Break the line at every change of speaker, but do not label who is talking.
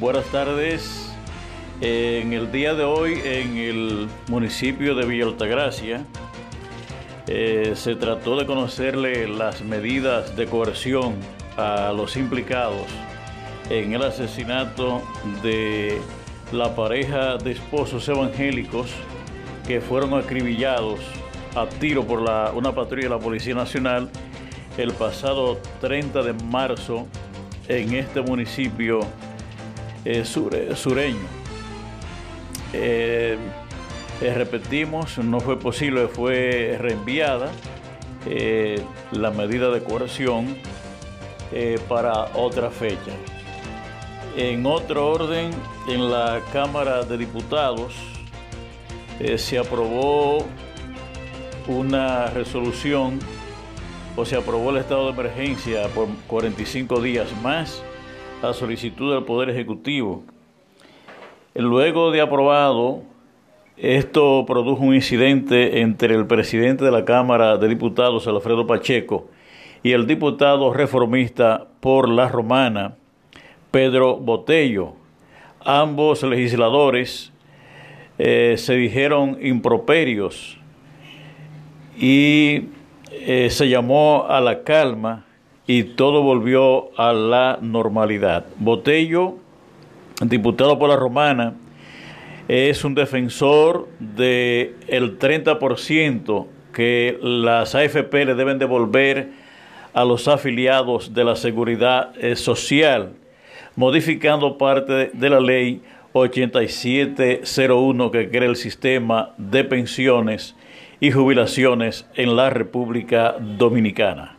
Buenas tardes. En el día de hoy, en el municipio de Villa Altagracia, eh, se trató de conocerle las medidas de coerción a los implicados en el asesinato de la pareja de esposos evangélicos que fueron acribillados a tiro por una patrulla de la Policía Nacional el pasado 30 de marzo en este municipio eh, sureño. Eh, eh, repetimos, no fue posible, fue reenviada la medida de coerción para otra fecha. En otro orden, en la Cámara de Diputados se aprobó una resolución o se aprobó el estado de emergencia por 45 días más a solicitud del Poder Ejecutivo. Luego de aprobado, esto produjo un incidente entre el presidente de la Cámara de Diputados, Alfredo Pacheco, y el diputado reformista por la Romana, Pedro Botello. Ambos legisladores eh, se dijeron improperios y eh, se llamó a la calma y todo volvió a la normalidad. Botello, diputado por la Romana, es un defensor del el 30% que las AFP le deben devolver a los afiliados de la seguridad eh, social, modificando parte de la ley 8701 que crea el sistema de pensiones y jubilaciones en la República Dominicana.